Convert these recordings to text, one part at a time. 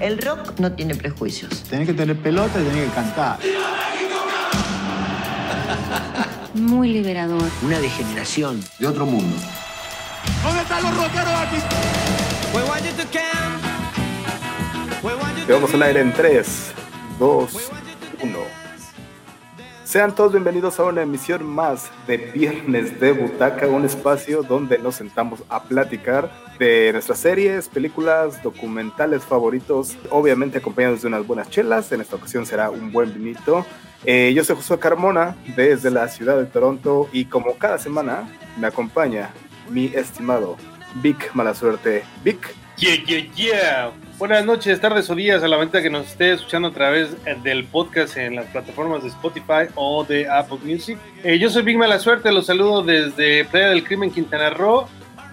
El rock no tiene prejuicios. Tenés que tener pelota y tenés que cantar. Muy liberador. Una degeneración. De otro mundo. ¿Dónde están los rockeros aquí? Y vamos al aire en 3, 2, 1. Sean todos bienvenidos a una emisión más de Viernes de Butaca, un espacio donde nos sentamos a platicar de nuestras series, películas, documentales favoritos, obviamente acompañados de unas buenas chelas. En esta ocasión será un buen vinito. Eh, yo soy Josué Carmona desde la ciudad de Toronto y como cada semana me acompaña mi estimado Vic Malasuerte. Vic. Yeah, yeah, yeah. Buenas noches, tardes o días a la venta que nos esté escuchando a través del podcast en las plataformas de Spotify o de Apple Music. Eh, yo soy Big Mala Suerte, los saludo desde Playa del Crimen, Quintana Roo,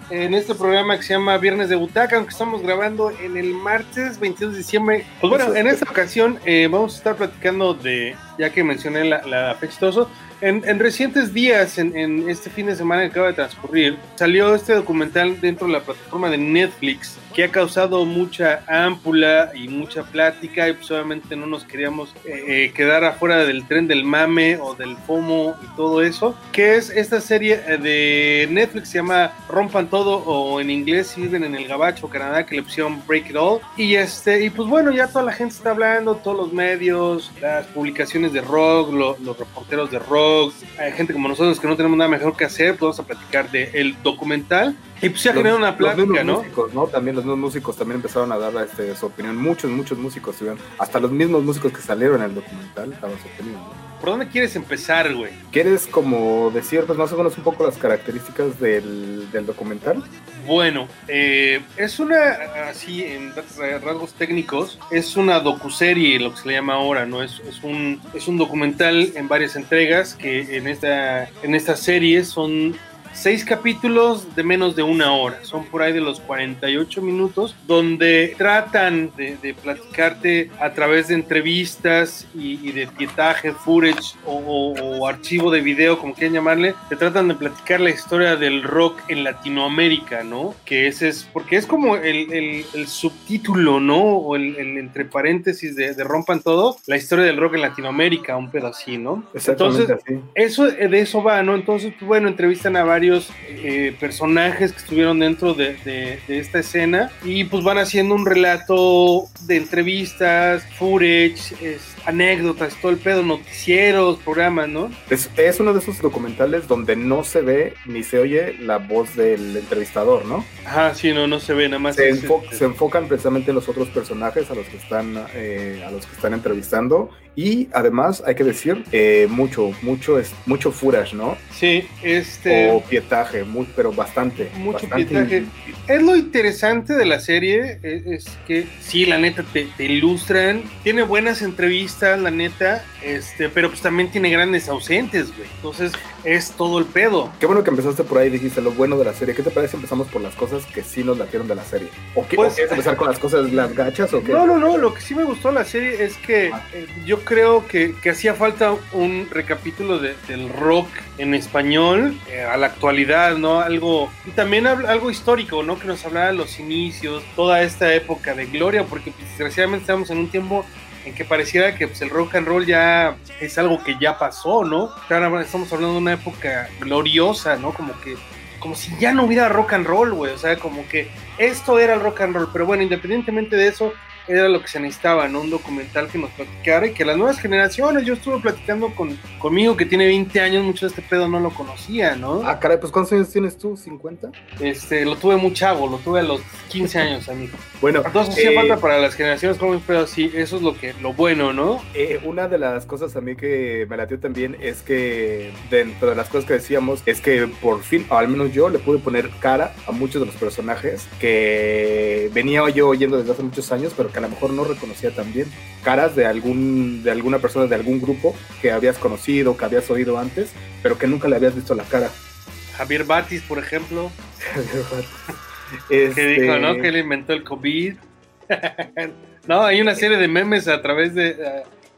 en este programa que se llama Viernes de Butaca, aunque estamos grabando en el martes 22 de diciembre. Pues bueno, en esta ocasión eh, vamos a estar platicando de, ya que mencioné la, la fecha y todo eso, en, en, recientes días, en, en, este fin de semana que acaba de transcurrir, salió este documental dentro de la plataforma de Netflix que ha causado mucha ámpula y mucha plática y pues obviamente no nos queríamos eh, quedar afuera del tren del mame o del FOMO y todo eso, que es esta serie de Netflix, se llama Rompan Todo o en inglés si viven en el Gabacho, Canadá, que le pusieron Break It All. Y, este, y pues bueno, ya toda la gente está hablando, todos los medios, las publicaciones de rock, lo, los reporteros de rock, hay gente como nosotros que no tenemos nada mejor que hacer, pues vamos a platicar del el documental. Y pues ya generó una plática, ¿no? Músicos, ¿no? También los mismos músicos también empezaron a dar este, su opinión. Muchos, muchos músicos, hasta los mismos músicos que salieron en el documental estaban sorprendidos. ¿no? ¿Por dónde quieres empezar, güey? ¿Quieres como decir, pues más o menos un poco las características del, del documental? Bueno, eh, es una, así en rasgos técnicos, es una docuserie, lo que se le llama ahora, ¿no? Es, es, un, es un documental en varias entregas que en esta, en esta serie son seis capítulos de menos de una hora, son por ahí de los 48 minutos, donde tratan de, de platicarte a través de entrevistas y, y de pietaje, footage o, o, o, archivo de video, como quieran llamarle, te tratan de platicar la historia del rock en Latinoamérica, ¿no? Que ese es, porque es como el, el, el subtítulo, ¿no? O el, entre paréntesis de, de, Rompan Todo, la historia del rock en Latinoamérica, un así, ¿no? Entonces, así. eso de eso va, ¿no? Entonces, pues, bueno, entrevistan a varios eh, personajes que estuvieron dentro de, esta escena y pues van haciendo un relato de entrevistas, footage, es, anécdotas, todo el pedo, noticieros, programas, ¿no? Es, es, uno de esos documentales donde no se ve ni se oye la voz del entrevistador, ¿no? Ajá, sí, no, no se ve nada más. Se, enfo se enfocan precisamente en los otros personajes a los que están, eh, a los que están entrevistando y además hay que decir eh, mucho, mucho, es, mucho footage, ¿no? Sí, este. O pietaje, muy, pero bastante. Mucho bastante pietaje. Es lo interesante de la serie, es, es que sí, la neta te, te, ilustran, tiene buenas entrevistas, la neta, este, pero pues también tiene grandes ausentes, güey. Entonces es todo el pedo. Qué bueno que empezaste por ahí, dijiste lo bueno de la serie. ¿Qué te parece si empezamos por las cosas que sí nos latieron de la serie? ¿O, qué, pues, ¿o quieres empezar con las cosas, las gachas o qué? No, no, no, lo que sí me gustó de la serie es que ah. eh, yo creo que, que hacía falta un recapítulo de, del rock en español eh, a la actualidad, ¿no? Algo, y también algo histórico, ¿no? Que nos hablara de los inicios, toda esta época de gloria, porque pues, desgraciadamente estamos en un tiempo en que pareciera que pues, el rock and roll ya es algo que ya pasó, ¿no? Ahora estamos hablando de una época gloriosa, ¿no? Como que como si ya no hubiera rock and roll, güey, o sea, como que esto era el rock and roll, pero bueno, independientemente de eso, era lo que se necesitaba, ¿no? Un documental que nos platicara y que las nuevas generaciones, yo estuve platicando con, conmigo que tiene 20 años, mucho de este pedo no lo conocía, ¿no? Ah, caray, pues ¿cuántos años tienes tú? ¿50? Este, lo tuve muy chavo, lo tuve a los 15 años, amigo. bueno. Entonces eh, falta para las generaciones jóvenes, pero sí, eso es lo que, lo bueno, ¿no? Eh, una de las cosas a mí que me latió también es que dentro de las cosas que decíamos, es que por fin, o al menos yo, le pude poner cara a muchos de los personajes que venía yo oyendo desde hace muchos años, pero que a lo mejor no reconocía también caras de algún de alguna persona de algún grupo que habías conocido, que habías oído antes, pero que nunca le habías visto la cara. Javier Batis, por ejemplo. Javier Batis. Este... Que dijo, ¿no? Que él inventó el COVID. no, hay una serie de memes a través de,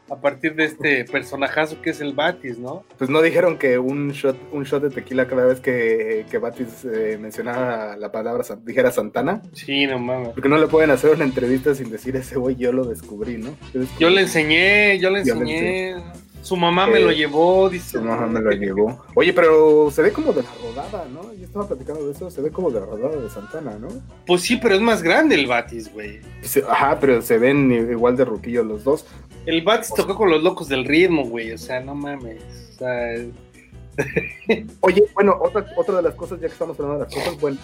a partir de este personajazo que es el Batis, ¿no? Pues no dijeron que un shot, un shot de tequila cada vez que, que Batis eh, mencionara la palabra, dijera Santana. Sí, no mames. Porque no le pueden hacer una entrevista sin decir ese güey, yo lo descubrí, ¿no? Yo le enseñé, yo le enseñé. Su mamá me lo llevó, dice. Su mamá me lo llevó. Oye, pero se ve como de la rodada, ¿no? Yo estaba platicando de eso, se ve como de la rodada de Santana, ¿no? Pues sí, pero es más grande el Batis, güey. Ajá, pero se ven igual de ruquillos los dos. El Batis tocó con los locos del ritmo, güey, o sea, no mames. O sea... Oye, bueno, otra, otra de las cosas, ya que estamos hablando de las cosas, bueno,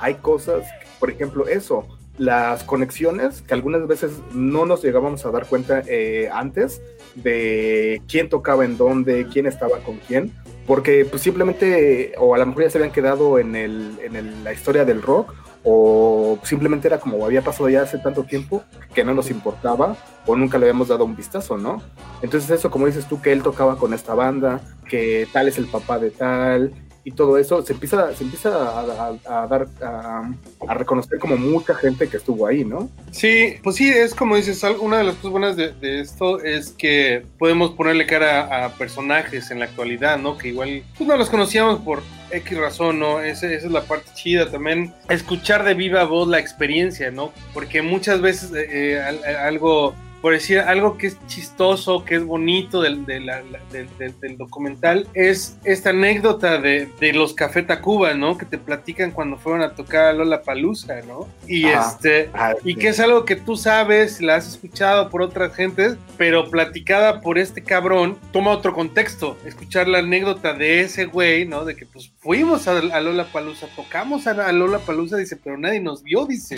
hay cosas, por ejemplo, eso, las conexiones que algunas veces no nos llegábamos a dar cuenta eh, antes de quién tocaba en dónde, quién estaba con quién, porque pues simplemente, o a lo mejor ya se habían quedado en, el, en la historia del rock, o simplemente era como había pasado ya hace tanto tiempo que no nos importaba o nunca le habíamos dado un vistazo, ¿no? Entonces eso, como dices tú, que él tocaba con esta banda, que tal es el papá de tal, y todo eso, se empieza, se empieza a, dar, a, reconocer como mucha gente que estuvo ahí, ¿no? Sí, pues sí, es como dices, una de las cosas buenas de, esto es que podemos ponerle cara a personajes en la actualidad, ¿no? Que igual pues no los conocíamos por X razón, ¿no? esa es la parte chida también, escuchar de viva voz la experiencia, ¿no? Porque muchas veces eh, eh, algo por decir algo que es chistoso, que es bonito del, del, documental, es esta anécdota de, los Café Tacuba, ¿no? Que te platican cuando fueron a tocar a Lola Palusa, ¿no? Y este, ah, y que es algo que tú sabes, la has escuchado por otras gentes, pero platicada por este cabrón, toma otro contexto. Escuchar la anécdota de ese güey, ¿no? De que pues fuimos a, a Lola Palusa, tocamos a, a Lola Palusa, dice, pero nadie nos vio, dice.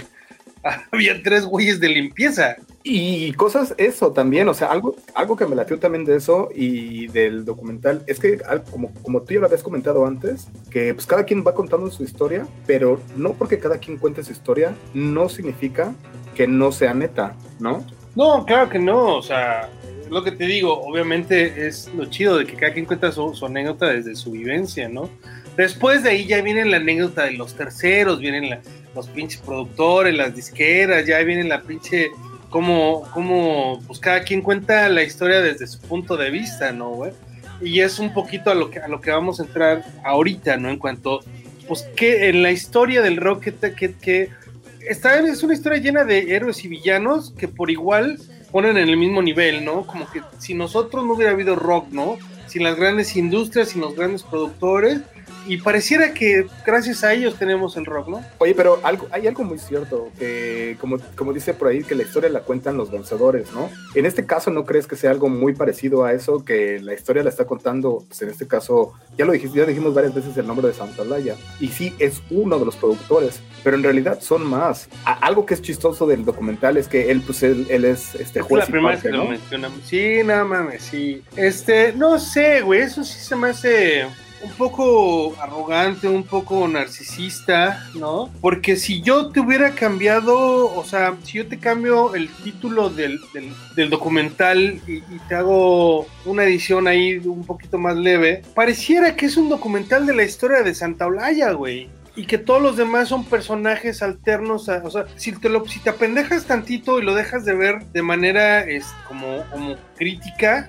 había tres güeyes de limpieza. Y cosas, eso también, o sea, algo, algo que me latió también de eso y del documental, es que como, como tú ya lo habías comentado antes, que pues cada quien va contando su historia, pero no porque cada quien cuente su historia, no significa que no sea neta, ¿no? No, claro que no, o sea, lo que te digo, obviamente es lo chido de que cada quien cuenta su, anécdota desde su vivencia, ¿no? Después de ahí ya viene la anécdota de los terceros, vienen la, los pinches productores, las disqueras, ya viene la pinche, como, como, pues cada quien cuenta la historia desde su punto de vista, ¿no, güey? Y es un poquito a lo que, a lo que vamos a entrar ahorita, ¿no? En cuanto, pues, que en la historia del rock, que, que, está, es una historia llena de héroes y villanos que por igual ponen en el mismo nivel, ¿no? Como que si nosotros no hubiera habido rock, ¿no? Sin las grandes industrias, sin los grandes productores, y pareciera que gracias a ellos tenemos el rock, ¿no? Oye, pero algo, hay algo muy cierto, que como, como dice por ahí, que la historia la cuentan los vencedores, ¿no? En este caso, ¿no crees que sea algo muy parecido a eso, que la historia la está contando, pues en este caso, ya lo dijiste, ya dijimos varias veces el nombre de Santa Laya, y sí, es uno de los productores, pero en realidad son más. algo que es chistoso del documental es que él, pues él, es este juez. la primera que lo mencionamos. Sí, nada mames, sí. Este, no sé, güey, eso sí se me hace un poco arrogante, un poco narcisista, ¿no? Porque si yo te hubiera cambiado, o sea, si yo te cambio el título del, documental y, te hago una edición ahí un poquito más leve, pareciera que es un documental de la historia de Santa Olaya, güey y que todos los demás son personajes alternos, o sea, si te lo si te apendejas tantito y lo dejas de ver de manera es como como crítica,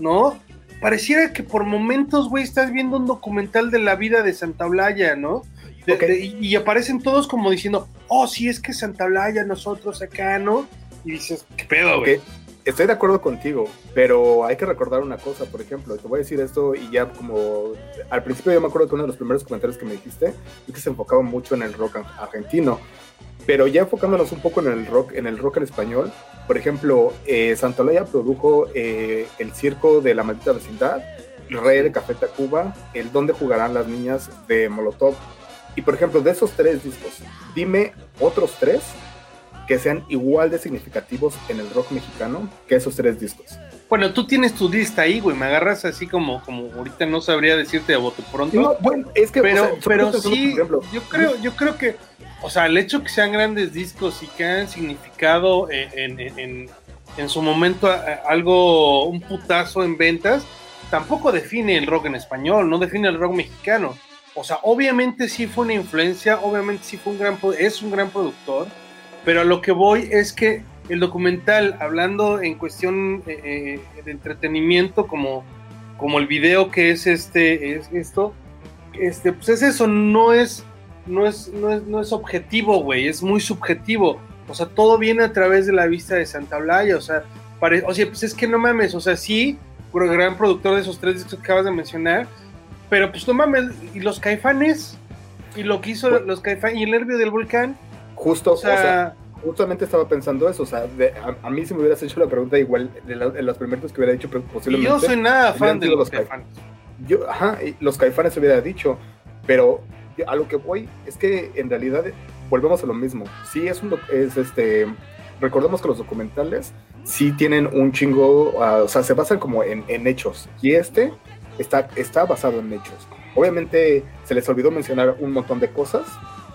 ¿no? Pareciera que por momentos, güey, estás viendo un documental de la vida de Santa Blaya, ¿no? y, aparecen todos como diciendo, oh, sí, es que Santa Blaya, nosotros acá, ¿no? Y dices, ¿qué pedo, güey? Estoy de acuerdo contigo, pero hay que recordar una cosa, por ejemplo, te voy a decir esto y ya como al principio yo me acuerdo que uno de los primeros comentarios que me dijiste es que se enfocaba mucho en el rock argentino, pero ya enfocándonos un poco en el rock, en el rock en español, por ejemplo, eh, Santolaya produjo eh, el circo de la maldita vecindad, Rey de Café Tacuba, el Donde jugarán las niñas de Molotov. Y por ejemplo, de esos tres discos, dime otros tres que sean igual de significativos en el rock mexicano que esos tres discos. Bueno, tú tienes tu lista ahí, güey. Me agarras así como, como ahorita no sabría decirte a bote pronto. bueno, es que, pero, pero sí, yo creo, yo creo que o sea, el hecho que sean grandes discos y que hayan significado en, su momento algo, un putazo en ventas, tampoco define el rock en español, no define el rock mexicano. O sea, obviamente sí fue una influencia, obviamente sí fue un gran, es un gran productor, pero a lo que voy es que el documental, hablando en cuestión eh, eh, de entretenimiento, como, como el video que es este, es esto, este, pues es eso, no es, no es, no es, no es objetivo, güey, es muy subjetivo. O sea, todo viene a través de la vista de Santa Blaya, o sea, o sea, pues es que no mames, o sea, sí, gran productor de esos tres discos que acabas de mencionar, pero pues no mames, y los caifanes, y lo que hizo los caifanes, y el nervio del volcán. Justo, o sea, justamente estaba pensando eso, o sea, a, mí si me hubieras hecho la pregunta igual de, los primeros que hubiera dicho, pero posiblemente... yo soy nada fan de los, caifanes. Yo, ajá, los caifanes hubiera dicho, pero a lo que voy es que en realidad volvemos a lo mismo. Sí, es un, es este, recordemos que los documentales sí tienen un chingo, ah, o sea, se basan como en, hechos. Y este está, está basado en hechos. Obviamente se les olvidó mencionar un montón de cosas,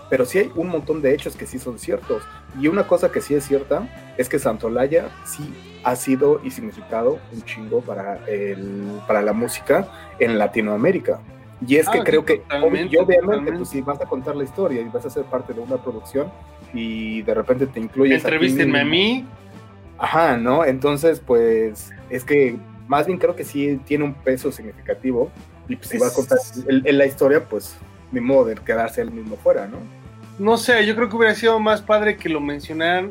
pero sí hay un montón de hechos que sí son ciertos. Y una cosa que sí es cierta es que Santolaya sí ha sido y significado un chingo para, el, para la música en Latinoamérica. Y es que ah, creo que, obviamente, pues si vas a contar la historia y vas a ser parte de una producción y de repente te incluyes. Entrevístenme a mí. Ajá, ¿no? Entonces, pues es que más bien creo que sí tiene un peso significativo y pues si va a contar en la historia, pues ni modo de quedarse él mismo fuera, ¿no? No sé, yo creo que hubiera sido más padre que lo mencionaran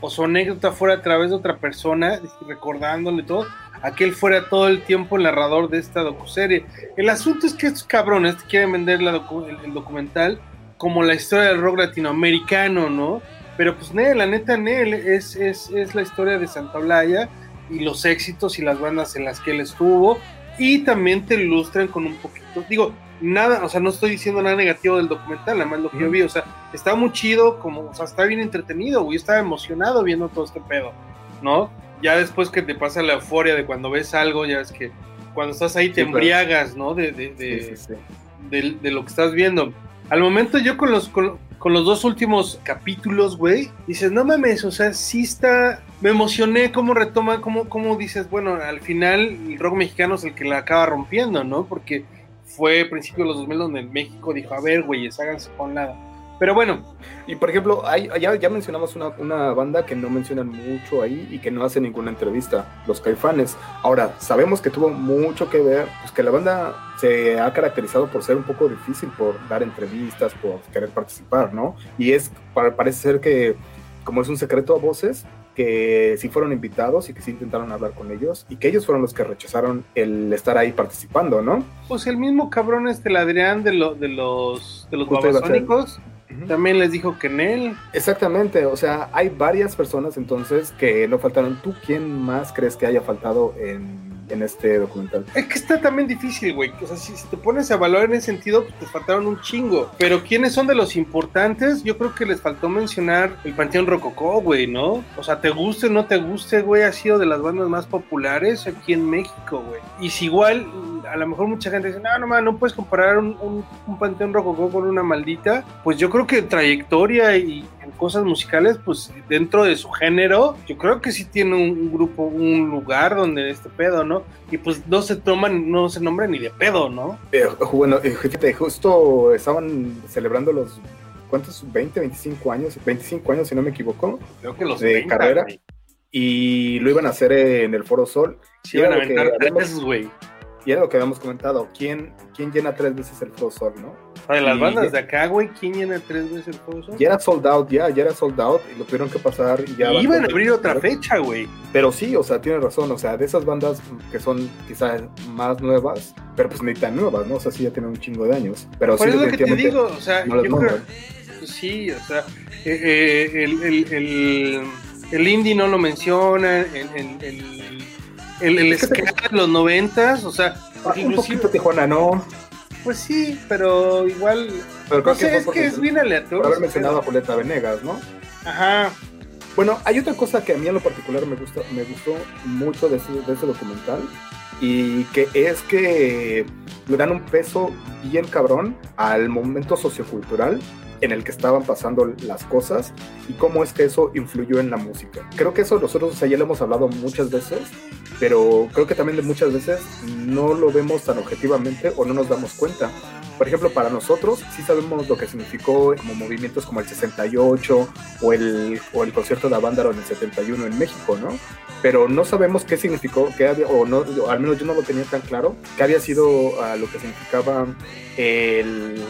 o su anécdota fuera a través de otra persona, recordándole todo, a que él fuera todo el tiempo el narrador de esta docuserie. El asunto es que estos cabrones quieren vender el, documental como la historia del rock latinoamericano, ¿no? Pero pues la neta, Nel, es, es, es la historia de Santa Blaya y los éxitos y las bandas en las que él estuvo. Y también te ilustran con un poquito, digo, nada, o sea, no estoy diciendo nada negativo del documental, nada más lo que yo vi, o sea, está muy chido, como, o sea, está bien entretenido, güey, estaba emocionado viendo todo este pedo, ¿no? Ya después que te pasa la euforia de cuando ves algo, ya es que cuando estás ahí te embriagas, ¿no? De, de, de, de, lo que estás viendo. Al momento yo con los, con, los dos últimos capítulos, güey, dices, no mames, o sea, sí está, me emocioné cómo retoma, cómo, cómo dices, bueno, al final el rock mexicano es el que la acaba rompiendo, ¿no? Porque fue principio de los 2000 donde México dijo, a ver, güeyes, háganse con nada. Pero bueno. Y por ejemplo, hay, ya, ya mencionamos una, una, banda que no mencionan mucho ahí y que no hace ninguna entrevista, los Caifanes. Ahora, sabemos que tuvo mucho que ver, pues que la banda se ha caracterizado por ser un poco difícil, por dar entrevistas, por querer participar, ¿no? Y es, parece ser que, como es un secreto a voces, que sí fueron invitados y que sí intentaron hablar con ellos y que ellos fueron los que rechazaron el estar ahí participando, ¿no? Pues el mismo cabrón este, el Adrián de, lo, de los, de los babasónicos, también les dijo que en él. Exactamente, o sea, hay varias personas entonces que no faltaron. ¿Tú quién más crees que haya faltado en en este documental. Es que está también difícil, güey. O sea, si, te pones a valorar en ese sentido, pues te faltaron un chingo. Pero ¿quiénes son de los importantes? Yo creo que les faltó mencionar el Panteón Rococó, güey, ¿no? O sea, te guste o no te guste, güey, ha sido de las bandas más populares aquí en México, güey. Y si igual, a lo mejor mucha gente dice, no, no, no puedes comparar un, un Panteón Rococó con una maldita. Pues yo creo que trayectoria y cosas musicales, pues dentro de su género, yo creo que sí tiene un, grupo, un lugar donde este pedo, ¿no? Y pues no se toman, no se nombran ni de pedo, ¿no? Eh, bueno, fíjate, justo estaban celebrando los, ¿cuántos? 20, 25 años, 25 años si no me equivoco. Creo que los de carrera. Y lo iban a hacer en el Foro Sol. Sí, iban a aventar tres, güey. Y era lo que habíamos comentado, ¿quién, quién llena tres veces el Foro Sol, no? de las bandas de acá, güey, ¿quién llena tres veces el Sol? Ya era sold out, ya, ya era sold out y lo tuvieron que pasar y ya. iban a abrir otra fecha, güey. Pero sí, o sea, tiene razón, o sea, de esas bandas que son quizás más nuevas, pero pues ni tan nuevas, ¿no? O sea, sí ya tienen un chingo de años. Pero Por sí, eso que te digo, o sea, yo creo, sí, o sea, eh, eh, el, el, el, el, indie no lo menciona, el, el, el, de los noventas, o sea, un poquito Tijuana, ¿no? Pues sí, pero igual. Pero no sé, es que es bien aleatorio. Por haber mencionado a Julieta Venegas, ¿no? Ajá. Bueno, hay otra cosa que a mí en lo particular me gusta, me gustó mucho de ese, de ese documental y que es que le dan un peso bien cabrón al momento sociocultural en el que estaban pasando las cosas y cómo es que eso influyó en la música. Creo que eso nosotros ya lo hemos hablado muchas veces, pero creo que también de muchas veces no lo vemos tan objetivamente o no nos damos cuenta. Por ejemplo, para nosotros sí sabemos lo que significó como movimientos como el 68 o el, o el concierto de Avándaro en el 71 en México, ¿no? Pero no sabemos qué significó, qué había, o no, al menos yo no lo tenía tan claro, qué había sido uh, lo que significaba el,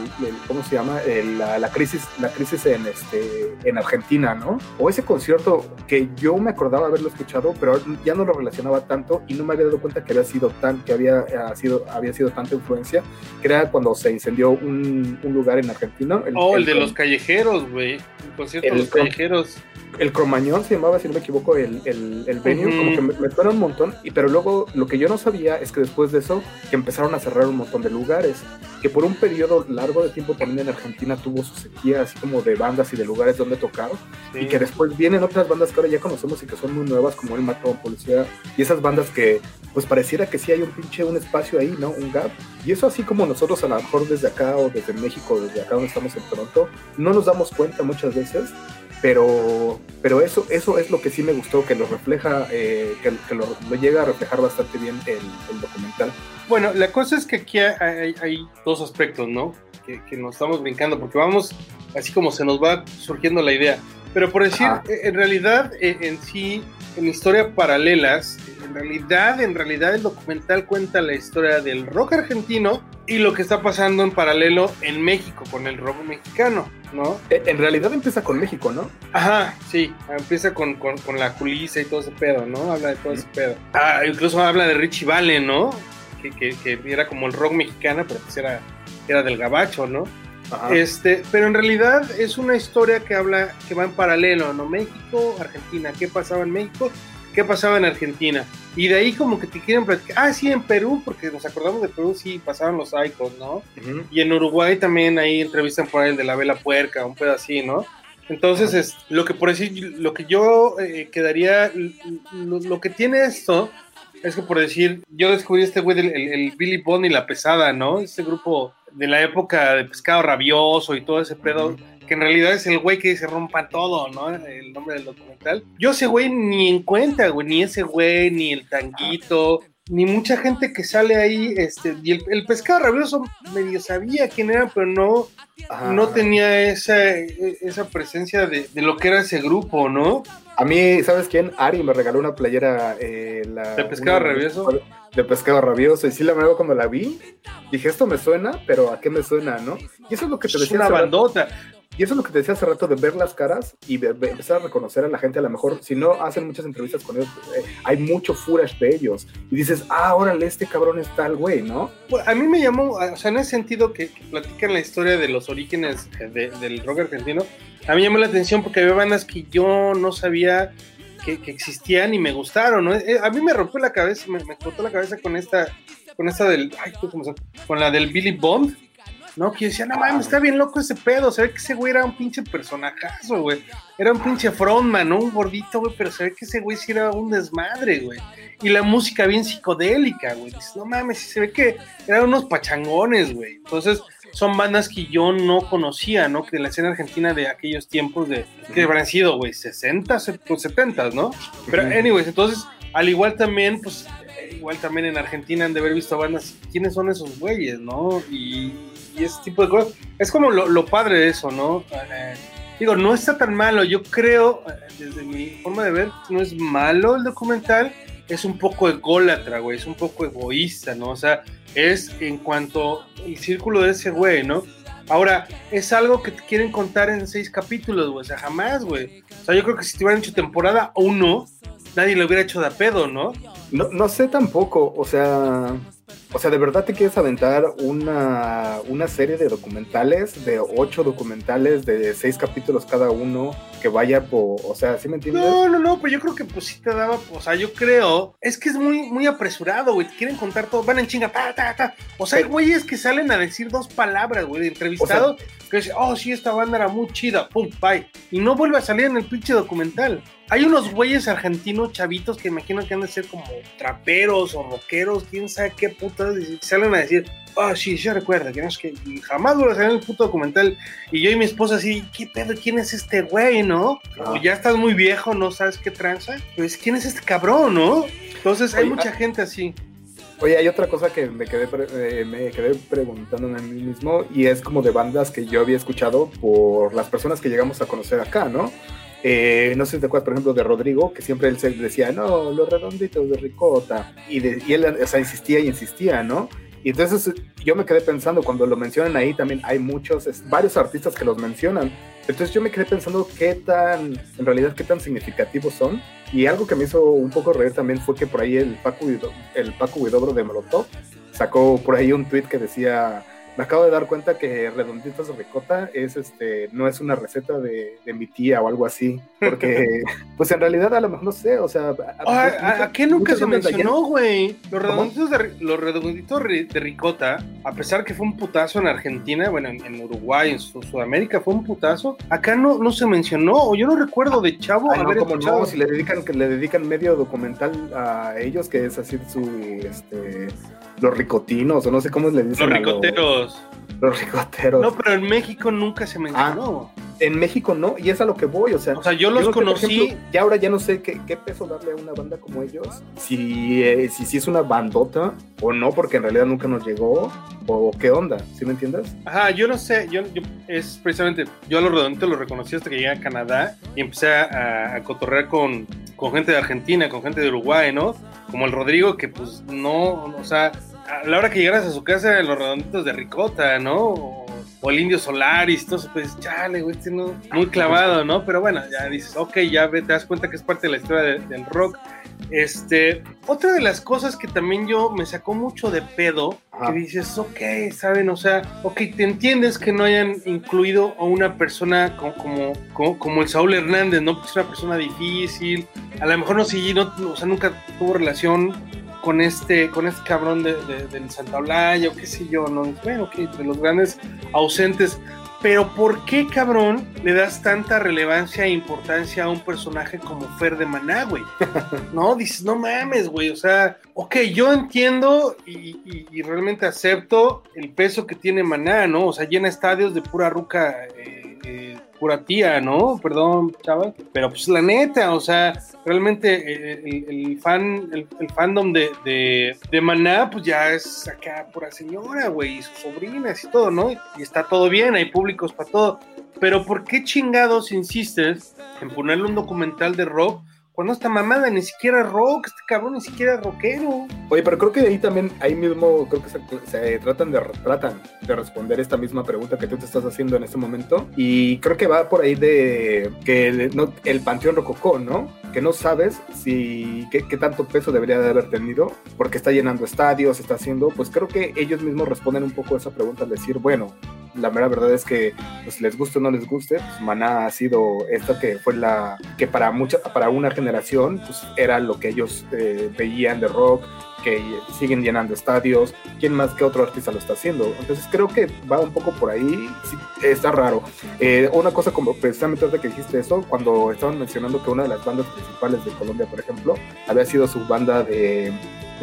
¿cómo se llama? El, la, la, crisis, la crisis en, este, en Argentina, ¿no? O ese concierto que yo me acordaba haberlo escuchado, pero ya no lo relacionaba tanto y no me había dado cuenta que había sido tan, que había, uh, sido, había sido tanta influencia, que era cuando se incendió un, un lugar en Argentina. El, oh, el, el de los callejeros, güey. El concierto de los callejeros el Cromañón se llamaba, si no me equivoco, el, el, el venue, como que me, me, suena un montón, y, pero luego lo que yo no sabía es que después de eso, que empezaron a cerrar un montón de lugares, que por un periodo largo de tiempo también en Argentina tuvo su sequía, así como de bandas y de lugares donde tocar, sí. y que después vienen otras bandas que ahora ya conocemos y que son muy nuevas, como El Matón, Policía, y esas bandas que, pues pareciera que sí hay un pinche, un espacio ahí, ¿no? Un gap, y eso así como nosotros a lo mejor desde acá o desde México, desde acá donde estamos en Toronto, no nos damos cuenta muchas veces, pero, pero eso, eso es lo que sí me gustó, que lo refleja, eh, que, que lo, lo, llega a reflejar bastante bien el, el, documental. Bueno, la cosa es que aquí hay, hay dos aspectos, ¿no? Que, que, nos estamos brincando, porque vamos así como se nos va surgiendo la idea. Pero por decir, ah. en realidad, en sí, en historia paralelas, en realidad, en realidad el documental cuenta la historia del rock argentino y lo que está pasando en paralelo en México con el rock mexicano, ¿no? En realidad empieza con México, ¿no? Ajá, sí, empieza con, con, con la culisa y todo ese pedo, ¿no? Habla de todo ese pedo. Ah, incluso habla de Richie Vale, ¿no? Que, que, que, era como el rock mexicano, pero pues era, era del gabacho, ¿no? Ajá. Este, pero en realidad es una historia que habla, que va en paralelo, ¿no? México, Argentina, ¿qué pasaba en México? ¿Qué pasaba en Argentina? Y de ahí como que te quieren platicar, ah, sí, en Perú, porque nos acordamos de Perú, sí, pasaban los icons, ¿no? Uh -huh. Y en Uruguay también ahí entrevistan por ahí el de la vela puerca, un pedo así, ¿no? Entonces, uh -huh. es lo que por decir, lo que yo eh, quedaría, lo, lo, que tiene esto es que por decir, yo descubrí este güey, el, el, el, Billy Bond y la pesada, ¿no? Este grupo de la época de pescado rabioso y todo ese pedo. Uh -huh que en realidad es el güey que se rompa todo, ¿no? El nombre del documental. Yo ese güey ni en cuenta, güey, ni ese güey, ni el tanguito, ni mucha gente que sale ahí, este, y el, el pescado rabioso medio sabía quién era, pero no, no tenía esa, esa presencia de, de, lo que era ese grupo, ¿no? A mí, ¿sabes quién? Ari me regaló una playera. Eh, la, ¿De pescado una, rabioso? De pescado rabioso. Y sí, la verdad, cuando la vi, dije, esto me suena, pero ¿a qué me suena, no? Y eso es lo que te decía. Es una bandota. Y eso es lo que te decía hace rato de ver las caras y de, empezar a reconocer a la gente. A lo mejor, si no hacen muchas entrevistas con ellos, eh, hay mucho footage de ellos. Y dices, ah, órale, este cabrón es tal güey, ¿no? A mí me llamó, o sea, en ese sentido que, platican la historia de los orígenes de, del rock argentino, a mí me llamó la atención porque había bandas que yo no sabía que, que existían y me gustaron, ¿no? Eh, a mí me rompió la cabeza, me, me cortó la cabeza con esta, con esta del, ay, ¿cómo se llama? Con la del Billy Bond ¿no? Que yo decía, no mames, está bien loco ese pedo. Se ve que ese güey era un pinche personajazo, güey. Era un pinche frontman, ¿no? Un gordito, güey, pero se ve que ese güey sí era un desmadre, güey. Y la música bien psicodélica, güey. Dices, no mames, se ve que eran unos pachangones, güey. Entonces, son bandas que yo no conocía, ¿no? Que de la escena argentina de aquellos tiempos de, que habrán sido, güey, 60, 70, ¿no? Pero, anyways, entonces, al igual también, pues, igual también en Argentina han de haber visto bandas, ¿quiénes son esos güeyes, no? Y, y ese tipo de cosas. Es como lo, lo padre de eso, ¿no? Digo, no está tan malo. Yo creo, eh, desde mi forma de ver, no es malo el documental. Es un poco ególatra, güey. Es un poco egoísta, ¿no? O sea, es en cuanto el círculo de ese güey, ¿no? Ahora, es algo que te quieren contar en seis capítulos, güey. O sea, jamás, güey. O sea, yo creo que si te hubieran hecho temporada uno, nadie le hubiera hecho de pedo, ¿no? No, no sé tampoco. O sea, o sea, ¿de verdad te quieres aventar una, una serie de documentales, de ocho documentales, de seis capítulos cada uno, que vaya por, o sea, ¿sí me entiendes? No, no, no, pues yo creo que pues sí te daba, o sea, yo creo, es que es muy, muy apresurado, güey, te quieren contar todo, van en chinga, ta, ta, ta. O sea, hay güeyes que salen a decir dos palabras, güey, de entrevistados, o sea, que dicen, oh, sí, esta banda era muy chida, pum, bye. Y no vuelve a salir en el pinche documental. Hay unos güeyes argentinos chavitos que imagino que han de ser como traperos o rockeros, quién sabe qué putas, y salen a decir, ah, oh, sí, ya recuerda, que no es que jamás vuelve a salir en el puto documental. Y yo y mi esposa así, ¿qué pedo? ¿Quién es este güey, no? Ah. O ya estás muy viejo, no sabes qué tranza. Pues, ¿quién es este cabrón, no? Entonces, hay Oye, mucha ah, gente así. Oye, hay otra cosa que me quedé, eh, me quedé preguntándome a mí mismo y es como de bandas que yo había escuchado por las personas que llegamos a conocer acá, ¿no? Eh, no sé si te acuerdas, por ejemplo, de Rodrigo, que siempre él se decía, no, los redonditos de ricota. Y, de, y él, o sea, insistía y insistía, ¿no? Y entonces yo me quedé pensando, cuando lo mencionan ahí también hay muchos, varios artistas que los mencionan. Entonces yo me quedé pensando qué tan, en realidad, qué tan significativos son. Y algo que me hizo un poco reír también fue que por ahí el Paco, el Paco Huidobro de Molotov sacó por ahí un tweet que decía, me acabo de dar cuenta que redonditos de ricota es este no es una receta de, de mi tía o algo así porque pues en realidad a lo mejor no sé o sea a, qué nunca se mencionó güey los redonditos de los redonditos de ricota a pesar que fue un putazo en Argentina bueno en, Uruguay en Sudamérica fue un putazo acá no no se mencionó o yo no recuerdo de chavo Ay, no, como no si le dedican que le dedican medio documental a ellos que es así su este los ricotinos, o no sé cómo le dicen. Los ricoteros. Los, ricoteros. No, pero en México nunca se mencionó. Ah, en México no, y es a lo que voy, o sea. O sea, yo los conocí. ya ahora ya no sé qué, qué, peso darle a una banda como ellos. Si, eh, si, si es una bandota o no, porque en realidad nunca nos llegó, o qué onda, ¿sí me entiendes? Ajá, yo no sé, yo, es precisamente, yo a los redonditos los reconocí hasta que llegué a Canadá y empecé a, a cotorrear con, con gente de Argentina, con gente de Uruguay, ¿no? Como el Rodrigo, que pues no, o sea, a la hora que llegaras a su casa los redonditos de ricota, ¿no? O, el indio Solaris, todo eso, pues chale, güey, este no, muy clavado, ¿no? Pero bueno, ya dices, ok, ya te das cuenta que es parte de la historia del rock. Este, otra de las cosas que también yo me sacó mucho de pedo, que dices, ok, saben, o sea, ok, te entiendes que no hayan incluido a una persona como, como, como, el Saúl Hernández, ¿no? Porque es una persona difícil, a lo mejor no, sí, no, o sea, nunca tuvo relación con este, con este cabrón de, del Santa Olaya o qué sé yo, ¿no? Bueno, que entre los grandes ausentes. Pero ¿por qué, cabrón, le das tanta relevancia e importancia a un personaje como Fer de Maná, güey? No, dices, no mames, güey. O sea, ok, yo entiendo y, realmente acepto el peso que tiene Maná, ¿no? O sea, llena estadios de pura ruca. Eh, pura tía, ¿no? Perdón, chaval. Pero pues la neta, o sea, realmente eh, el, fan, el, fandom de, de, Maná, pues ya es acá pura señora, güey, y sus sobrinas y todo, ¿no? Y está todo bien, hay públicos para todo. Pero ¿por qué chingados insistes en ponerle un documental de rock cuando esta mamada ni siquiera rock, este cabrón ni siquiera rockero. Oye, pero creo que ahí también, ahí mismo, creo que se, tratan, de, tratan de responder esta misma pregunta que tú te estás haciendo en este momento. Y creo que va por ahí de que el, el Panteón Rococó, ¿no? Que no sabes si qué, qué, tanto peso debería de haber tenido, porque está llenando estadios, está haciendo, pues creo que ellos mismos responden un poco a esa pregunta al decir, bueno, la mera verdad es que pues les guste o no les guste, pues Maná ha sido esta que fue la que para mucha, para una generación pues era lo que ellos eh, veían de rock, que siguen llenando estadios, quién más que otro artista lo está haciendo. Entonces creo que va un poco por ahí, sí, está raro. Eh, una cosa como precisamente ahora que dijiste eso, cuando estaban mencionando que una de las bandas principales de Colombia, por ejemplo, había sido su banda de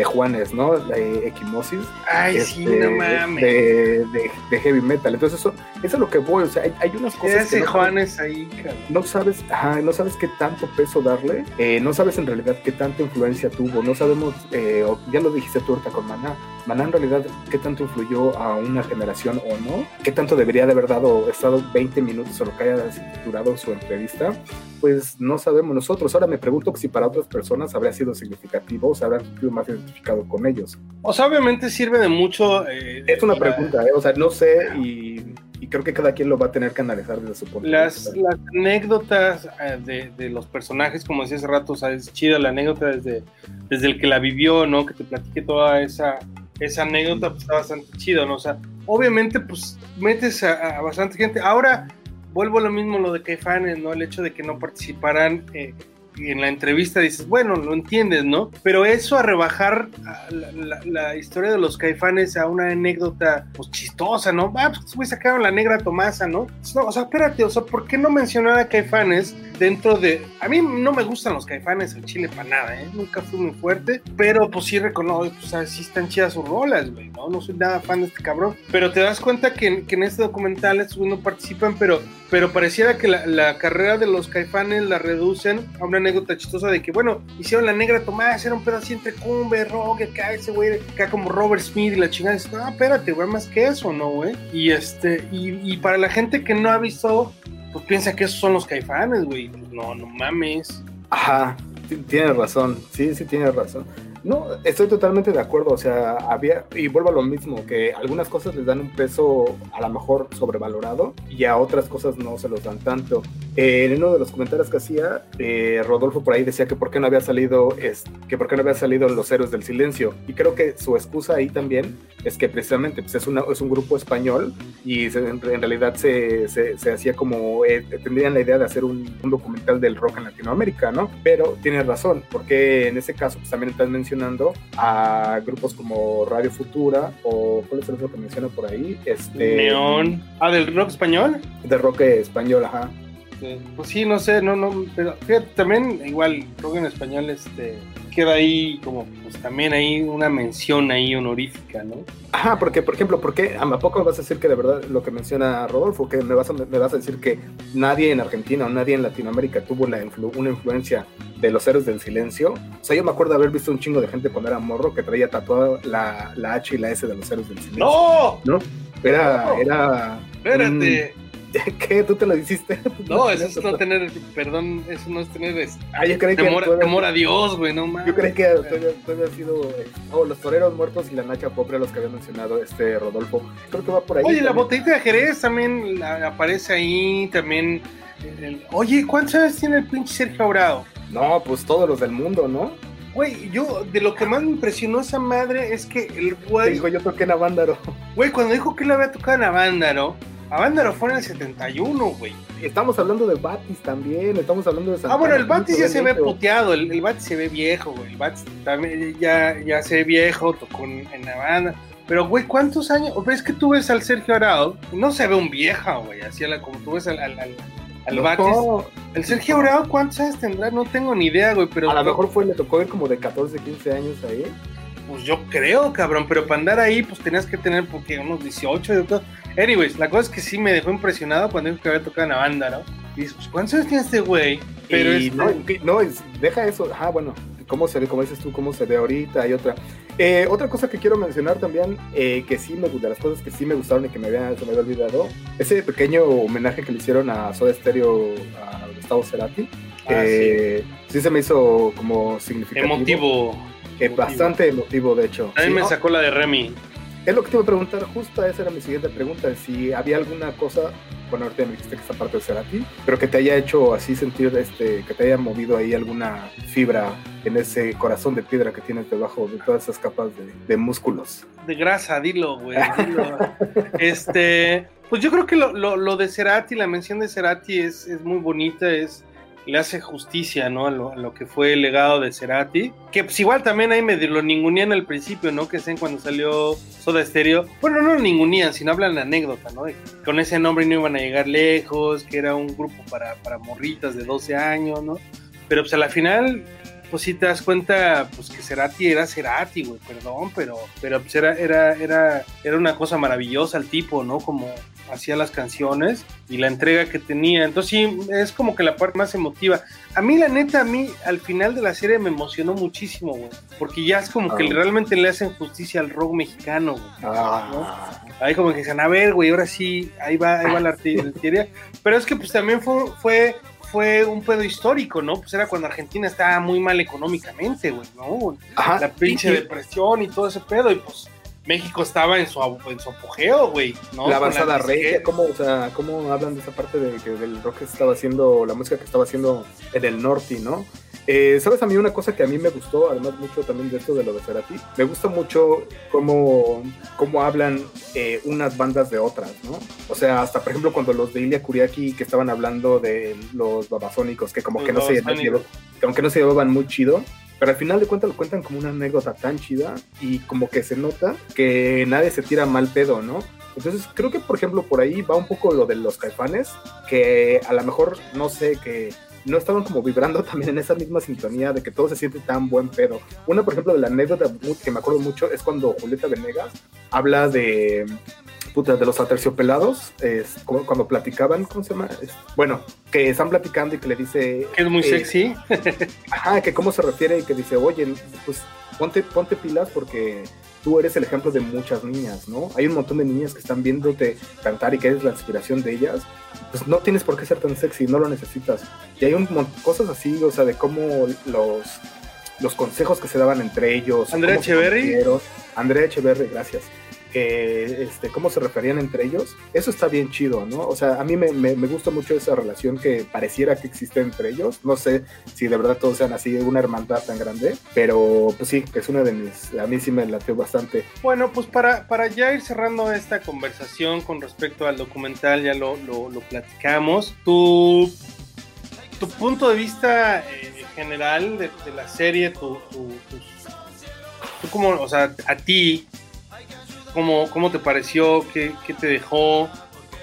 de Juanes, ¿no? De Equimosis. Ay, sí, este, no mames. De, de, heavy metal. Entonces, eso, eso es lo que voy. O sea, hay, hay unas cosas. que no, Juanes ahí, No sabes, ajá, no sabes qué tanto peso darle. Eh, no sabes en realidad qué tanta influencia tuvo. No sabemos, eh, ya lo dijiste tú ahorita con Maná. Maná en realidad qué tanto influyó a una generación o no. Qué tanto debería de haber dado, estado 20 minutos o lo que haya durado su entrevista. Pues no sabemos nosotros. Ahora me pregunto si para otras personas habría sido significativo o se habrán sido más identificado con ellos. O sea, obviamente sirve de mucho. Eh, es una pregunta, ¿eh? o sea, no sé y, creo que cada quien lo va a tener que analizar desde su punto las, de vista. Las anécdotas eh, de, los personajes, como decía hace rato, o sea, es chida la anécdota desde, desde el que la vivió, ¿no? Que te platique toda esa, esa anécdota, pues está bastante chido, ¿no? O sea, obviamente, pues metes a, bastante gente. Ahora, vuelvo a lo mismo lo de Caifanes, ¿no? El hecho de que no participaran. Eh, en la entrevista dices, bueno, lo entiendes, ¿no? Pero eso a rebajar la, historia de los caifanes a una anécdota, pues chistosa, ¿no? Ah, pues sacaron la negra Tomasa, ¿no? ¿no? O sea, espérate, o sea, ¿por qué no mencionar a caifanes dentro de... A mí no me gustan los caifanes el chile para nada, ¿eh? Nunca fui muy fuerte, pero pues sí reconozco, pues sea, sí están chidas sus rolas, güey, ¿no? No soy nada fan de este cabrón, pero te das cuenta que, que en este documental estos no participan, pero pero pareciera que la, carrera de los caifanes la reducen a una anécdota chistosa de que, bueno, hicieron la negra Tomás, era un pedazo entre cumbe, rock, acá ese güey, acá como Robert Smith y la chingada, dice, no, espérate, güey, más que eso, ¿no, güey? Y este, y, y, para la gente que no ha visto, pues piensa que esos son los caifanes, güey, pues no, no mames. Ajá, tienes razón, sí, sí tienes razón. No, estoy totalmente de acuerdo. O sea, había, y vuelvo a lo mismo, que algunas cosas les dan un peso a lo mejor sobrevalorado y a otras cosas no se los dan tanto. Eh, en uno de los comentarios que hacía, eh, Rodolfo por ahí decía que por qué no había salido, es, que por qué no había salido Los Héroes del Silencio. Y creo que su excusa ahí también es que precisamente pues, es, una, es un grupo español y se, en, en, realidad se, se, se hacía como, eh, tendrían la idea de hacer un, un, documental del rock en Latinoamérica, ¿no? Pero tienes razón, porque en ese caso pues, también estás mencionando a grupos como Radio Futura o ¿cuál es el otro que menciona por ahí? Este, Neón. Ah, del rock español. Del rock español, ajá. Pues sí, no sé, no, no, pero fíjate, también igual rock en español, este, queda ahí como, pues también hay una mención ahí honorífica, ¿no? Ajá, porque, por ejemplo, ¿por qué? ¿A poco vas a decir que de verdad lo que menciona Rodolfo, que me vas a, me vas a decir que nadie en Argentina o nadie en Latinoamérica tuvo la influ una influencia de los héroes del silencio? O sea, yo me acuerdo de haber visto un chingo de gente cuando era morro que traía tatuada la, la H y la S de los héroes del silencio. ¡No! ¿No? Era, No. era... Espérate. ¿Qué? ¿Tú te lo hiciste? No, eso es no tener, perdón, eso no es tener es, Ah, yo creí que... temor, a Dios, güey, no mames. Yo creí que tú habías sido... eh, Oh, los toreros muertos y la Nacha Pobre, los que había mencionado este Rodolfo. Creo que va por ahí. Oye, la también. botellita de Jerez también la- aparece ahí, también. el- oye, ¿cuántos años tiene el pinche Sergio Abrao? No, pues todos los del mundo, ¿no? Güey, yo, de lo que más me impresionó esa madre es que el güey, digo, yo toqué en Avándaro. güey, cuando dijo que le había tocado en Avándaro, Avándaro fue en el 71, güey. Estamos hablando de Batis también, estamos hablando de Santana. Ah, bueno, el Batis ya se ve puteado, el, el Batis se ve viejo, güey. El Batis también ya, ya se ve viejo, tocó en, en Habana. Pero, güey, ¿cuántos años? O ves que tú ves al Sergio Arao, y no se ve un vieja, güey, así a la- como tú ves al, al, al, al No, Batis. El Sergio Arao, ¿cuántos años tendrá? No tengo ni idea, güey, pero a lo mejor fue, le tocó ir como de 14, 15 años ahí. Pues yo creo, cabrón, pero para andar ahí, pues tenías que tener porque unos 18 y todo. Anyways, la cosa es que sí me dejó impresionado cuando dijo que había tocado en la banda, ¿no? Y dices, pues, ¿cuántos años tiene este güey? Pero y este- no, es- deja eso. Ah, bueno, cómo se ve, como dices tú, cómo se ve ahorita y otra. Eh, otra cosa que quiero mencionar también, eh, que sí me de las cosas que sí me gustaron y que me había, se me había olvidado, ese pequeño homenaje que le hicieron a Soda Stereo, a Gustavo Cerati, Ah, eh, sí. se me hizo como significativo. emotivo. Eh, bastante emotivo, de hecho. A mí Sí, me no, sacó la de Remy. Es lo que te iba a preguntar, justo esa era mi siguiente pregunta, si había alguna cosa, bueno, ahorita me dijiste que esta parte de Cerati, pero que te haya hecho así sentir, este, que te haya movido ahí alguna fibra en ese corazón de piedra que tienes debajo de todas esas capas de, de músculos. De grasa, dilo, güey. dilo. este, pues yo creo que lo, lo, lo de Cerati, la mención de Cerati es, es muy bonita, es le hace justicia, ¿no? A lo, que fue el legado de Cerati. Que pues igual también ahí me lo ningunean al principio, ¿no? Que sé cuando salió Soda Stereo. Bueno, no lo ningunean, sino hablan la anécdota, ¿no? Con ese nombre no iban a llegar lejos, que era un grupo para, para morritas de 12 años, ¿no? Pero pues a la final, pues si te das cuenta, pues que Cerati era Cerati, güey, perdón, pero, pero pues era, era, era, era una cosa maravillosa el tipo, ¿no? Como hacía las canciones y la entrega que tenía. Entonces sí, es como que la parte más emotiva. A mí, la neta, a mí al final de la serie me emocionó muchísimo, güey. Porque ya es como que Ah. realmente le hacen justicia al rock mexicano, güey. Ah, Ahí como que dicen, a ver, güey, ahora sí, ahí va, ahí va la artillería. Pero es que pues también fue, fue, fue un pedo histórico, ¿no? Pues era cuando Argentina estaba muy mal económicamente, güey, ¿no? Ajá, La pinche y- depresión y todo ese pedo, y pues México estaba en su, en su apogeo, güey, ¿no? la avanzada regia. ¿cómo, o sea, ¿cómo hablan de esa parte de, que del rock que estaba haciendo, la música que estaba haciendo en el norte, ¿no? Eh, ¿Sabes a mí una cosa que a mí me gustó, además mucho también de esto de lo de Cerati? Me gusta mucho cómo, cómo hablan eh, unas bandas de otras, ¿no? O sea, hasta por ejemplo cuando los de Ilia Kuriaki que estaban hablando de los babasónicos, que como Los que no se, que aunque no se llevaban muy chido, pero al final de cuentas lo cuentan como una anécdota tan chida y como que se nota que nadie se tira mal pedo, ¿no? Entonces creo que por ejemplo por ahí va un poco lo de los caifanes, que a lo mejor no sé, que no estaban como vibrando también en esa misma sintonía de que todo se siente tan buen pedo. Una por ejemplo de la anécdota que me acuerdo mucho es cuando Julieta Venegas habla de puta, de los aterciopelados, es, cuando platicaban, ¿cómo se llama? Es- bueno, que están platicando y que le dice... Que es muy eh, sexy. Ajá, que cómo se refiere y que dice, oye, pues ponte, ponte pilas porque tú eres el ejemplo de muchas niñas, ¿no? Hay un montón de niñas que están viéndote cantar y que eres la inspiración de ellas. Pues no tienes por qué ser tan sexy, no lo necesitas. Y hay un cosas así, o sea, de cómo los, los consejos que se daban entre ellos. Andrea Echeverry. Andrea Echeverry, gracias. Que, este, cómo se referían entre ellos, eso está bien chido, ¿no? O sea, a mí me, me, gusta mucho esa relación que pareciera que existe entre ellos. No sé si de verdad todos sean así, una hermandad tan grande, pero pues sí, es una de mis, a mí sí me latió bastante. Bueno, pues para, para ya ir cerrando esta conversación con respecto al documental, ya lo, lo, platicamos. Tu, tu punto de vista eh, general de, la serie, tu, tú como, o sea, a ti, ¿cómo, cómo te pareció? ¿Qué, qué te dejó?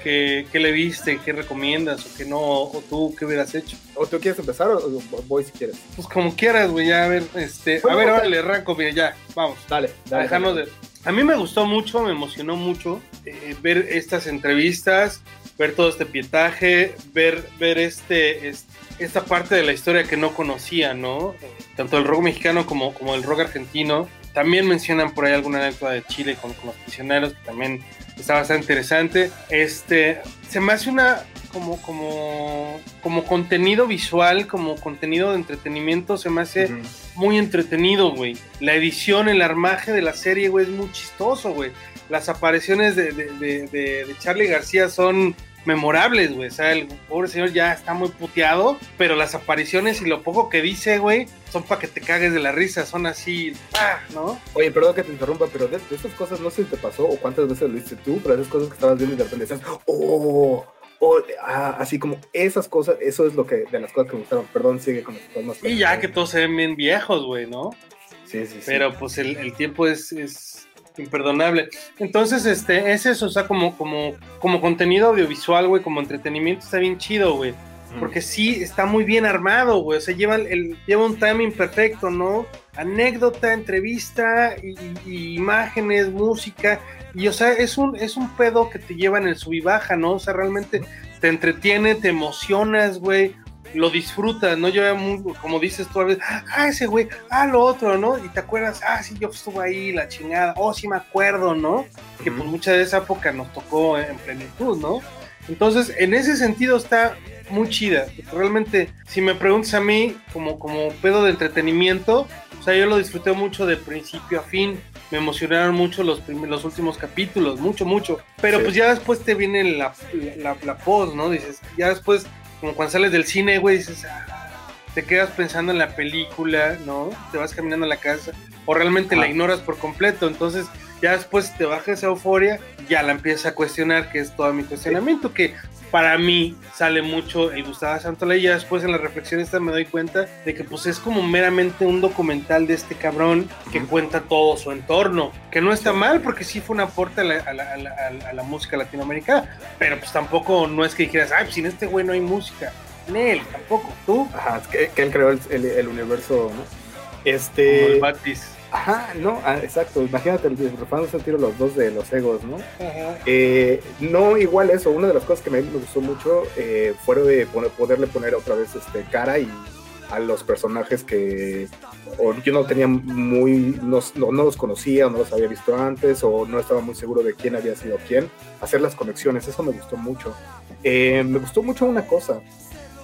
¿Qué, ¿Qué le viste? ¿Qué recomiendas o qué no? ¿O tú qué hubieras hecho? ¿O tú quieres empezar o o voy si quieres? Pues como quieras, güey, ya a ver, este, a ver, ahora le arranco, mira, ya, vamos. Dale, dale. dejarnos de... A mí me gustó mucho, me emocionó mucho eh, ver estas entrevistas, ver todo este pietaje, ver, ver este, es- esta parte de la historia que no conocía, ¿no? Tanto el rock mexicano como, como el rock argentino. También mencionan por ahí alguna anécdota de Chile con, con los prisioneros, que también está bastante interesante. Este, se me hace una, como, como, como contenido visual, como contenido de entretenimiento, se me hace muy entretenido, güey. La edición, el armaje de la serie, güey, es muy chistoso, güey. Las apariciones de, de, de, de- de Charlie García son memorables, güey. O sea, el pobre señor ya está muy puteado, pero las apariciones y lo poco que dice, güey, son para que te cagues de la risa. Son así, ¡ah! ¿no? Oye, perdón que te interrumpa, pero de, de estas cosas no sé si te pasó o cuántas veces lo viste tú, pero esas cosas que estabas viendo y de repente decías, oh, oh, ah, así como esas cosas, eso es lo que, de las cosas que me gustaron. Perdón, sigue con las cosas más. Y ya que todos se ven bien viejos, güey, ¿no? Sí, sí, sí. pero pues el, el tiempo es, es imperdonable. Entonces, este, es eso, o sea, como, como, como contenido audiovisual, güey, como entretenimiento, está bien chido, güey. Ujú. Porque sí, está muy bien armado, güey. O sea, lleva, el, lleva un timing perfecto, ¿no? Anécdota, entrevista, y imágenes, música. Y, o sea, es un, es un pedo que te lleva en el sub y baja, ¿no? O sea, realmente te entretiene, te emocionas, güey. Lo disfrutas, ¿no? Yo, muy- como dices tú a veces, ah, ese güey, ah, lo otro, ¿no? Y te acuerdas, ah, sí, yo estuve ahí, la chingada, oh, sí me acuerdo, ¿no? Que pues Ujú. mucha de esa época nos tocó en plenitud, ¿no? Entonces, en ese sentido está muy chida. Realmente, si me preguntas a mí, como, como pedo de entretenimiento, o sea, yo lo disfruté mucho de principio a fin. Me emocionaron mucho los, los últimos capítulos, mucho, mucho. Pero Sí. pues ya después te viene la, la, la post, ¿no? Dices, ya después, como cuando sales del cine, güey, dices, ah, te quedas pensando en la película, ¿no? Te vas caminando a la casa, o realmente la Ah. ignoras por completo. Entonces, ya después te baja esa euforia, ya la empiezas a cuestionar, que es todo mi cuestionamiento, que para mí sale mucho el Gustavo Santaolalla, y ya después en la reflexión esta me doy cuenta de que pues es como meramente un documental de este cabrón que cuenta todo su entorno, que no está mal porque sí fue un aporte a la, a la- a la- a la- a la música latinoamericana, pero pues tampoco no es que dijeras, ay, pues sin este güey no hay música, en él tampoco, tú, Ajá, es que, que él creó el, el- el universo, ¿no? como Este. el Batis. Ajá, no, ah, exacto. Imagínate, refándose el tiro los dos de los egos, ¿no? Ajá. Eh, no, igual eso, una de las cosas que me, me gustó mucho eh, fue de poner- poderle poner otra vez este, cara y a los personajes que o yo no tenía muy, no, no- no los conocía o no los había visto antes o no estaba muy seguro de quién había sido quién, hacer las conexiones, eso me gustó mucho. Eh, me gustó mucho una cosa,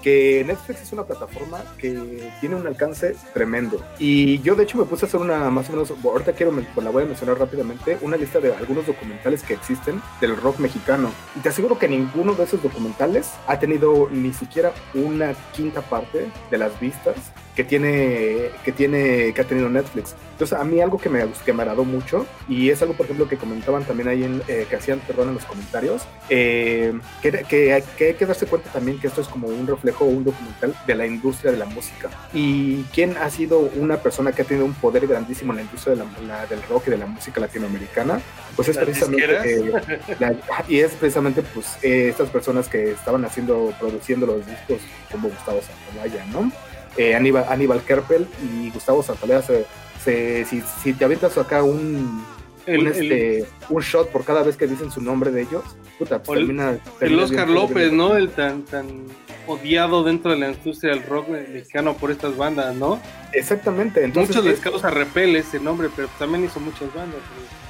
que Netflix es una plataforma que tiene un alcance tremendo. Y yo de hecho me puse a hacer una más o menos, ahorita quiero, men- la voy a mencionar rápidamente, una lista de algunos documentales que existen del rock mexicano. Y te aseguro que ninguno de esos documentales ha tenido ni siquiera una quinta parte de las vistas que tiene, que tiene, que ha tenido Netflix. Entonces a mí algo que me, que me agradó mucho, y es algo por ejemplo que comentaban también ahí en, eh, que hacían, perdón, en los comentarios, eh, que, que, que hay que darse cuenta también que esto es como un reflejo, un documental de la industria de la música. Y quién ha sido una persona que ha tenido un poder grandísimo en la industria de la, la- del rock y de la música latinoamericana, pues es ¿Las precisamente... eh, la- y es precisamente pues estas personas que estaban haciendo, produciendo los discos como Gustavo Santaolalla, ¿no? Eh, Aníbal, Aníbal Kerpel y Gustavo Santaolalla se, se- si, si te avientas acá un, un, este, un shot por cada vez que dicen su nombre de ellos. Puta, pues termina, El Oscar López, ¿no? El tan, tan odiado dentro de la industria del rock mexicano por estas bandas, ¿no? Exactamente. Entonces, Muchos les causa repele ese nombre, pero también hizo muchas bandas.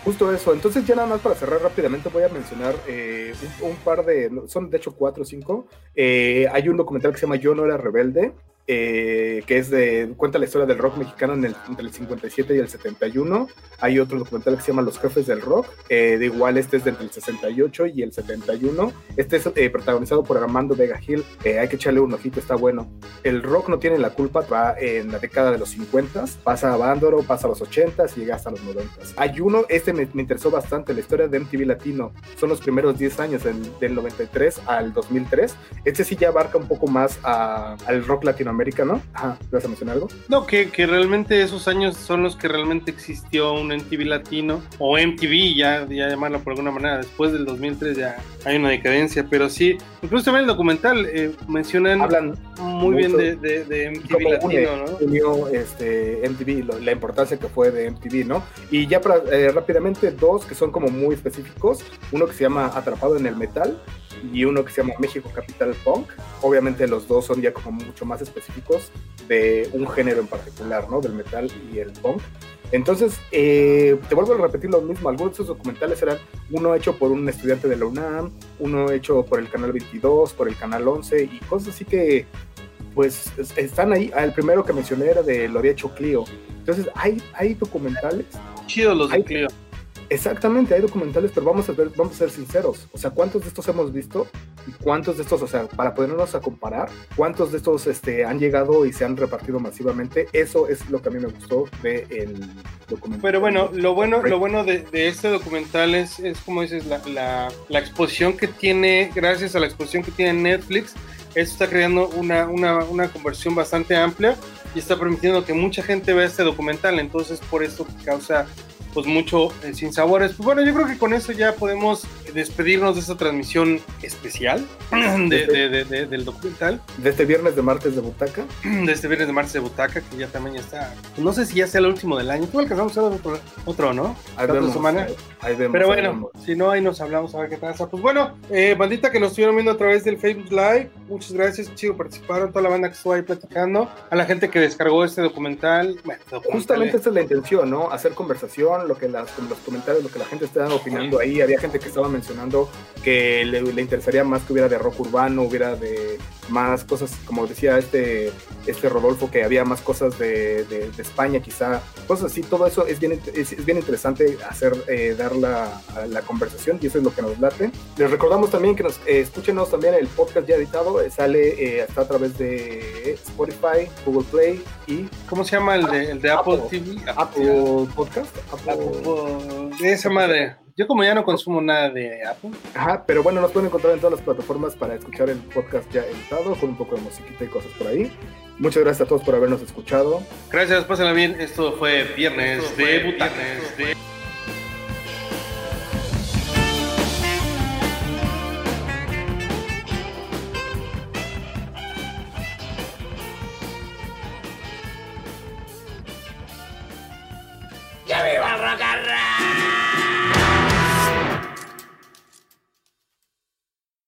Justo eso. Entonces, ya nada más para cerrar rápidamente, voy a mencionar eh, un, par de. Son de hecho cuatro o cinco. Eh, hay un documental que se llama Yo no era rebelde, eh, que es de, cuenta la historia del rock mexicano en el, entre el 57 y el 71. Hay otro documental que se llama Los Jefes del Rock, eh, de igual este es de entre el 68 y el 71. Este es eh, protagonizado por Armando Vega Gil, hay que echarle un ojito, está bueno. El rock no tiene la culpa, va en la década de los 50, pasa a Bándoro, pasa a los 80 y llega hasta los 90. Hay uno, este me, interesó bastante, la historia de MTV Latino, son los primeros 10 años, del 93 al 2003. Este sí ya abarca un poco más al rock latinoamericano América, ¿no? Ajá, ¿vas a mencionar algo? No, que, que realmente esos años son los que realmente existió un MTV latino, o MTV, ya, ya llamarlo por alguna manera, después del 2003 ya hay una decadencia, pero sí, incluso también el documental eh, mencionan Hablan muy bien de, de, MTV latino, ¿no? Unió este, MTV, la importancia que fue de MTV, ¿no? Y ya para, eh, rápidamente, dos que son como muy específicos, uno que se llama Atrapado en el Metal, y uno que se llama México Capital Punk. Obviamente los dos son ya como mucho más específicos de un género en particular, ¿no? Del metal y el punk. Entonces, eh, te vuelvo a repetir lo mismo. Algunos de esos documentales eran uno hecho por un estudiante de la UNAM, uno hecho por el Canal 22, por el Canal 11 y cosas así que, pues, están ahí. El primero que mencioné era de lo había hecho Clio. Entonces, hay, hay documentales. Chido los de Clio. Exactamente, hay documentales, pero vamos a ver, vamos a ser sinceros. O sea, ¿cuántos de estos hemos visto? ¿Y cuántos de estos, o sea, para ponernos a comparar, cuántos de estos este, han llegado y se han repartido masivamente? Eso es lo que a mí me gustó del el documental. Pero bueno, lo bueno, lo bueno de, este documental es, es como dices, la, la, la, exposición que tiene, gracias a la exposición que tiene Netflix, eso está creando una, una, una conversión bastante amplia y está permitiendo que mucha gente vea este documental. Entonces, por eso causa pues mucho eh, sin sabores. Pues bueno, yo creo que con eso ya podemos despedirnos de esta transmisión especial de, del documental. De este viernes de martes de butaca. De este viernes de martes de butaca, que ya también ya está. No sé si ya sea el último del año. Tú alcanzamos a otro, otro ¿no? Ahí vemos, semana. Ahí, vemos, Pero bueno, si no, ahí nos hablamos a ver qué pasa. Pues bueno, eh, bandita que nos estuvieron viendo a través del Facebook Live, muchas gracias, chido, participaron, toda la banda que estuvo ahí platicando, a la gente que descargó este documental. Justamente esa es la intención, ¿no? Hacer conversación lo que las, los comentarios, lo que la gente estaba opinando ahí. Había gente que estaba mencionando que le, le, interesaría más que hubiera de rock urbano, hubiera de más cosas, como decía este, este Rodolfo, que había más cosas de, de, España, quizá, cosas así. Todo eso es bien, es, bien interesante hacer, eh, dar la, la, conversación y eso es lo que nos late. Les recordamos también que nos eh, escúchenos también el podcast ya editado, eh, sale está a través de Spotify, Google Play y. ¿Cómo se llama el de, el de Apple, TV? Apple, Podcast. de esa madre. Yo como ya no consumo nada de Apple. Ajá, pero bueno, nos pueden encontrar en todas las plataformas para escuchar el podcast ya editado, con un poco de musiquita y cosas por ahí. Muchas gracias a todos por habernos escuchado. Gracias, pásenla bien. Esto fue Viernes de Butanes. De... ¡Ya me va a